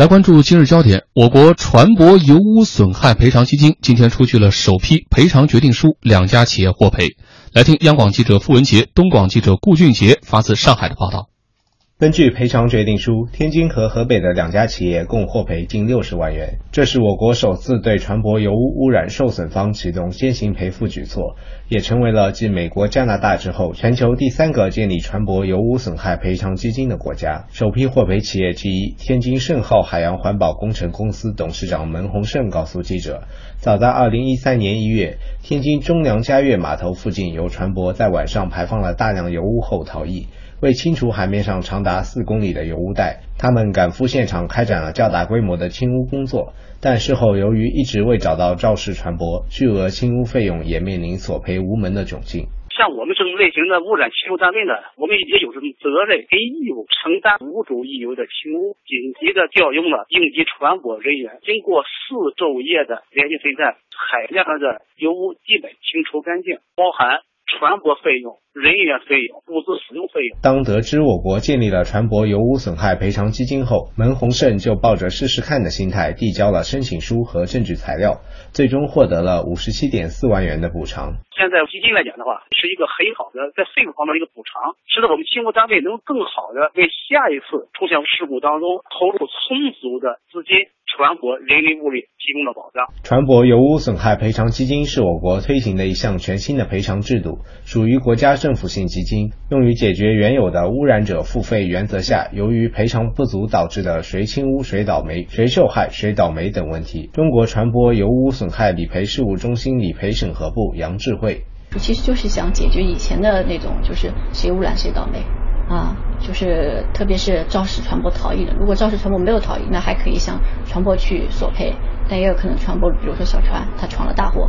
来关注今日焦点，我国船舶油污损害赔偿基金今天出具了首批赔偿决定书，两家企业获赔。来听央广记者付文杰、东广记者顾俊杰发自上海的报道。根据赔偿决定书，天津和河北的两家企业共获赔近六十万元，这是我国首次对船舶油污污染受损方启动先行赔付举措，也成为了继美国、加拿大之后全球第三个建立船舶油污损害赔偿基金的国家。首批获赔企业之一天津盛浩海洋环保工程公司董事长门洪胜告诉记者，早在二零一三年一月，天津中粮嘉悦码头附近有船舶在晚上排放了大量油污后逃逸。为清除海面上长达达四公里的油污带，他们赶赴现场开展了较大规模的清污工作。但事后由于一直未找到肇事船舶，巨额清污费用也面临索赔无门的窘境。像我们这种类型的污染清除单位呢，我们也有这种责任跟义务承担无主溢油的清污，紧急的调用了应急船舶人员，经过四昼夜的连续奋战，海面上的油污基本清除干净，包含。船舶费用、人员费用、物资使用费用。当得知我国建立了船舶油污损害赔偿基金后，门洪胜就抱着试试看的心态递交了申请书和证据材料，最终获得了五十七点四万元的补偿。现在基金来讲的话，是一个很好的在费用方面的一个补偿，使得我们清污单位能更好的为下一次出现事故当中投入充足的资金。船舶人力物力提供了保障。船舶油污损害赔偿基金是我国推行的一项全新的赔偿制度，属于国家政府性基金，用于解决原有的污染者付费原则下，由于赔偿不足导致的谁清污谁倒霉、谁受害谁倒霉等问题。中国船舶油污损害理赔事务中心理赔审核部杨智慧，其实就是想解决以前的那种，就是谁污染谁倒霉。啊，就是特别是肇事船舶逃逸的，如果肇事船舶没有逃逸，那还可以向船舶去索赔，但也有可能船舶，比如说小船，它闯了大祸，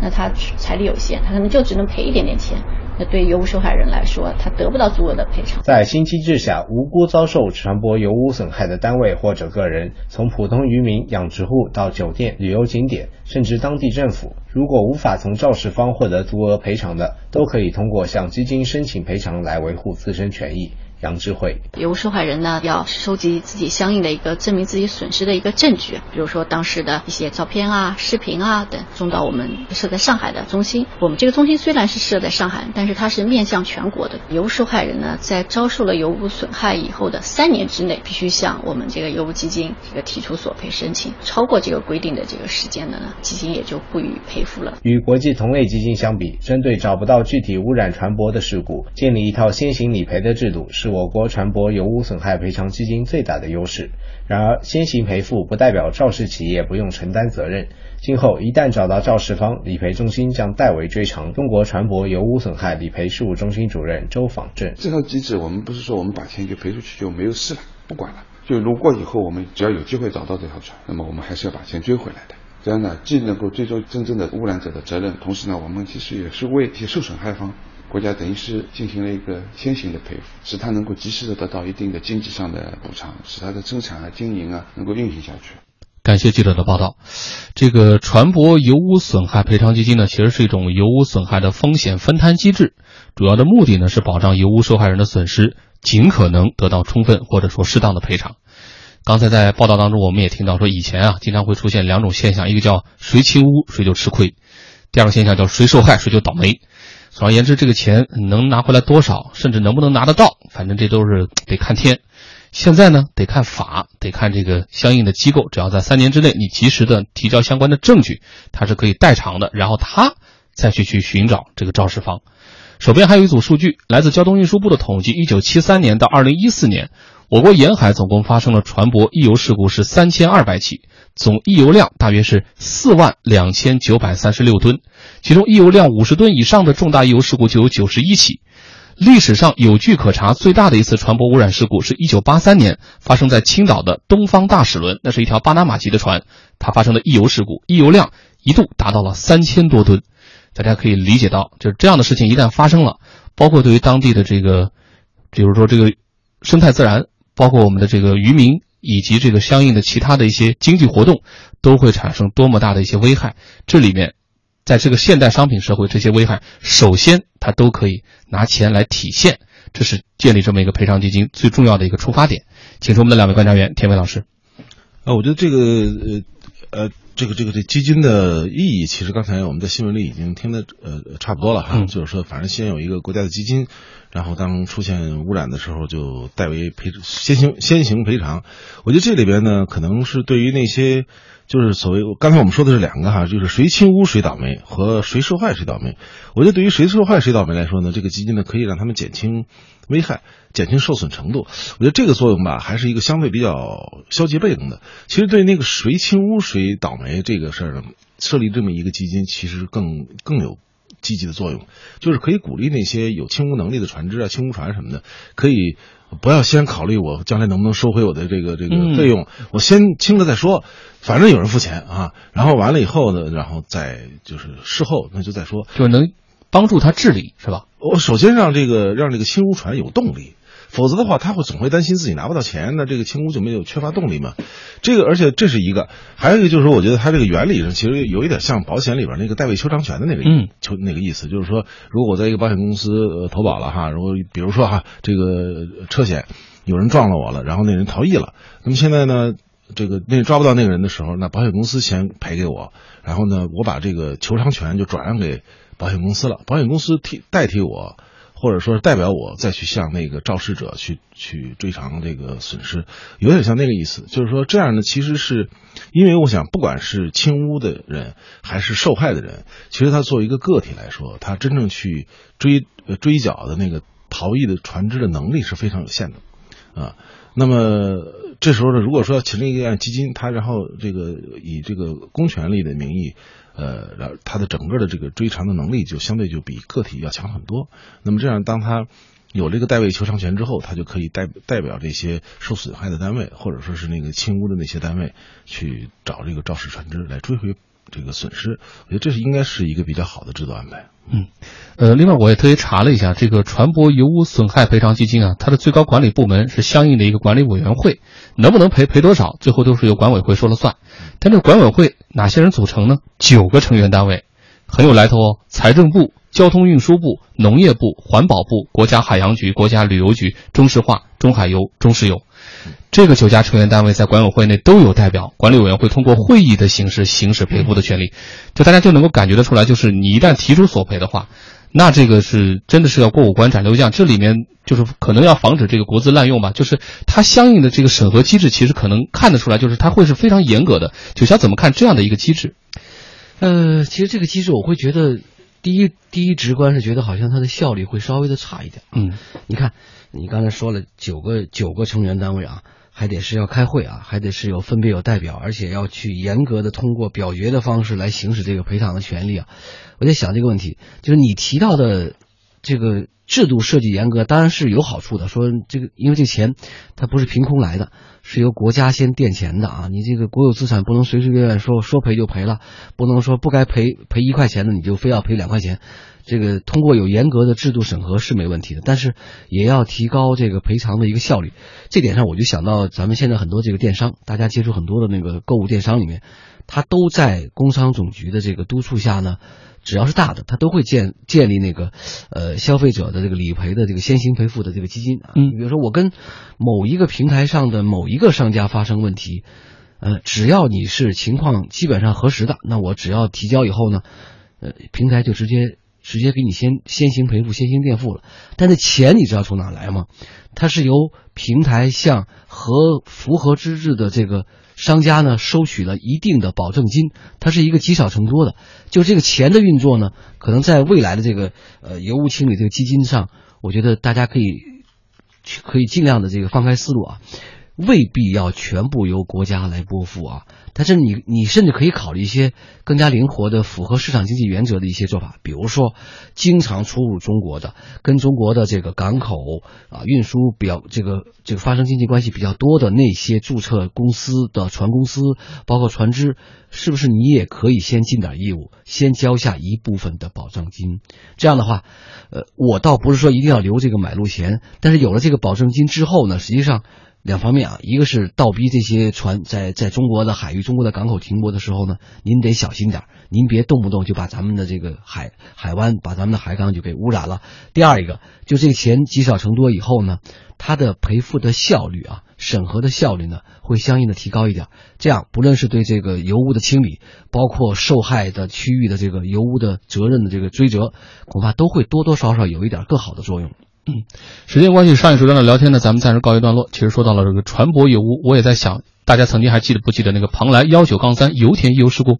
那它财力有限，它可能就只能赔一点点钱。那对油污受害人来说，他得不到足额的赔偿。在新机制下，无辜遭受船舶油污损害的单位或者个人，从普通渔民、养殖户到酒店、旅游景点，甚至当地政府，如果无法从肇事方获得足额赔偿的，都可以通过向基金申请赔偿来维护自身权益。杨智慧，由受害人呢要收集自己相应的一个证明自己损失的一个证据，比如说当时的一些照片啊、视频啊等，送到我们设在上海的中心。我们这个中心虽然是设在上海，但是它是面向全国的。油污受害人呢，在遭受了油污损害以后的三年之内，必须向我们这个油污基金这个提出索赔申请。超过这个规定的这个时间的呢，基金也就不予赔付了。与国际同类基金相比，针对找不到具体污染传播的事故，建立一套先行理赔的制度是。我国船舶油污损害赔偿基金最大的优势。然而，先行赔付不代表肇事企业不用承担责任。今后一旦找到肇事方，理赔中心将代为追偿。中国船舶油污损害理赔事务中心主任周访正：这套机制，我们不是说我们把钱就赔出去就没有事了，不管了。就如果以后我们只要有机会找到这条船，那么我们还是要把钱追回来的。这样呢，既能够追究真正的污染者的责任，同时呢，我们其实也是为一些受损害方。国家等于是进行了一个先行的赔付，使他能够及时的得到一定的经济上的补偿，使他的生产啊、经营啊能够运行下去。感谢记者的报道。这个船舶油污损害赔偿基金呢，其实是一种油污损害的风险分摊机制，主要的目的呢是保障油污受害人的损失尽可能得到充分或者说适当的赔偿。刚才在报道当中，我们也听到说，以前啊经常会出现两种现象，一个叫谁清污谁就吃亏，第二个现象叫谁受害谁就倒霉。总而言之，这个钱能拿回来多少，甚至能不能拿得到，反正这都是得看天。现在呢，得看法，得看这个相应的机构，只要在三年之内你及时的提交相关的证据，它是可以代偿的。然后他再去去寻找这个肇事方。手边还有一组数据，来自交通运输部的统计：一九七三年到二零一四年，我国沿海总共发生了船舶溢油事故是三千二百起。总溢油量大约是四万两千九百三十六吨，其中溢油量五十吨以上的重大溢油事故就有九十一起。历史上有据可查，最大的一次船舶污染事故是一九八三年发生在青岛的东方大使轮，那是一条巴拿马籍的船，它发生的溢油事故，溢油量一度达到了三千多吨。大家可以理解到，就是这样的事情一旦发生了，包括对于当地的这个，比如说这个生态自然，包括我们的这个渔民。以及这个相应的其他的一些经济活动，都会产生多么大的一些危害。这里面，在这个现代商品社会，这些危害首先它都可以拿钱来体现，这是建立这么一个赔偿基金最重要的一个出发点。请出我们的两位观察员，田伟老师。啊，我觉得这个呃呃，这个这个这基金的意义，其实刚才我们在新闻里已经听的呃差不多了哈，嗯就是说，反正先有一个国家的基金，然后当出现污染的时候，就代为赔先行先行赔偿。我觉得这里边呢，可能是对于那些就是所谓刚才我们说的是两个哈，就是谁侵污谁倒霉和谁受害谁倒霉。我觉得对于谁受害谁倒霉来说呢，这个基金呢可以让他们减轻危害，减轻受损程度。我觉得这个作用吧，还是一个相对比较消极被动的。其实对那个谁侵污谁倒霉这个事儿呢，设立这么一个基金，其实更更有积极的作用，就是可以鼓励那些有清污能力的船只啊、清污船什么的，可以不要先考虑我将来能不能收回我的这个这个嗯费用，我先清了再说，反正有人付钱啊。然后完了以后呢，然后再就是事后那就再说。就是能帮助他治理，是吧？我首先让这个让这个清污船有动力，否则的话，他会总会担心自己拿不到钱，那这个清污就没有缺乏动力嘛。这个，而且这是一个，还有一个就是说，我觉得它这个原理上其实有一点像保险里边那个代位求偿权的那个嗯求那个意思，就是说，如果我在一个保险公司呃投保了哈，如果比如说哈这个车险有人撞了我了，然后那人逃逸了，那么现在呢？这个那抓不到那个人的时候，那保险公司先赔给我，然后呢，我把这个求偿权就转让给保险公司了，保险公司替代替我，或者说是代表我再去向那个肇事者去去追偿这个损失，有点像那个意思。就是说这样呢，其实是因为我想，不管是侵污的人还是受害的人，其实他作为一个个体来说，他真正去追追缴的那个逃逸的船只的能力是非常有限的。啊，那么这时候呢，如果说要成立一个基金，它然后这个以这个公权力的名义，呃，然后它的整个的这个追偿的能力就相对就比个体要强很多。那么这样，当他有这个代位求偿权之后，他就可以代代表这些受损害的单位，或者说是那个侵污的那些单位，去找这个肇事船只来追回这个损失。我觉得这是应该是一个比较好的制度安排。嗯呃，另外我也特意查了一下，这个船舶油污损害赔偿基金啊，它的最高管理部门是相应的一个管理委员会，能不能赔赔多少，最后都是由管委会说了算。但这个管委会哪些人组成呢？九个成员单位，很有来头哦。财政部、交通运输部、农业部、环保部、国家海洋局、国家旅游局、中石化、中海油、中石油。这个九家成员单位在管委会内都有代表，管理委员会通过会议的形式行使赔付的权利，就大家就能够感觉得出来，就是你一旦提出索赔的话，那这个是真的是要过五关斩六将，这里面就是可能要防止这个国资滥用吧，就是它相应的这个审核机制，其实可能看得出来，就是它会是非常严格的。九霄怎么看这样的一个机制？呃，其实这个机制我会觉得，第一第一直观是觉得好像它的效率会稍微的差一点。嗯，你看，你刚才说了九个九个成员单位啊，还得是要开会啊，还得是有分别有代表，而且要去严格的通过表决的方式来行使这个赔偿的权利啊。我在想这个问题，就是你提到的这个制度设计严格，当然是有好处的。说这个，因为这钱它不是凭空来的，是由国家先垫钱的啊。你这个国有资产不能随随便便说说赔就赔了，不能说不该赔赔一块钱的你就非要赔两块钱。这个通过有严格的制度审核是没问题的，但是也要提高这个赔偿的一个效率。这点上我就想到咱们现在很多这个电商，大家接触很多的那个购物电商里面，它都在工商总局的这个督促下呢。只要是大的，它都会建建立那个，呃，消费者的这个理赔的这个先行赔付的这个基金啊。嗯，比如说我跟某一个平台上的某一个商家发生问题，呃，只要你是情况基本上核实的，那我只要提交以后呢，呃，平台就直接直接给你先先行赔付、先行垫付了。但是钱你知道从哪来吗？它是由平台向和符合资质的这个。商家呢收取了一定的保证金，它是一个积少成多的。就这个钱的运作呢，可能在未来的这个呃油污清理这个基金上，我觉得大家可以可以尽量的这个放开思路啊，未必要全部由国家来拨付啊。但是你你甚至可以考虑一些更加灵活的、符合市场经济原则的一些做法，比如说经常出入中国的、跟中国的这个港口啊运输比较这个这个发生经济关系比较多的那些注册公司的船公司，包括船只，是不是你也可以先尽点义务，先交下一部分的保证金？这样的话，呃，我倒不是说一定要留这个买路钱，但是有了这个保证金之后呢，实际上。两方面啊，一个是倒逼这些船在在中国的海域、中国的港口停泊的时候呢，您得小心点您别动不动就把咱们的这个海海湾、把咱们的海港就给污染了。第二一个，就这个钱积少成多以后呢，它的赔付的效率啊审核的效率呢会相应的提高一点。这样，不论是对这个油污的清理，包括受害的区域的这个油污的责任的这个追责，恐怕都会多多少少有一点更好的作用。嗯，时间关系，上一时段的聊天呢，咱们暂时告一段落。其实说到了这个船舶油污，我也在想，大家曾经还记得不记得那个蓬莱幺九杠三油田溢油事故？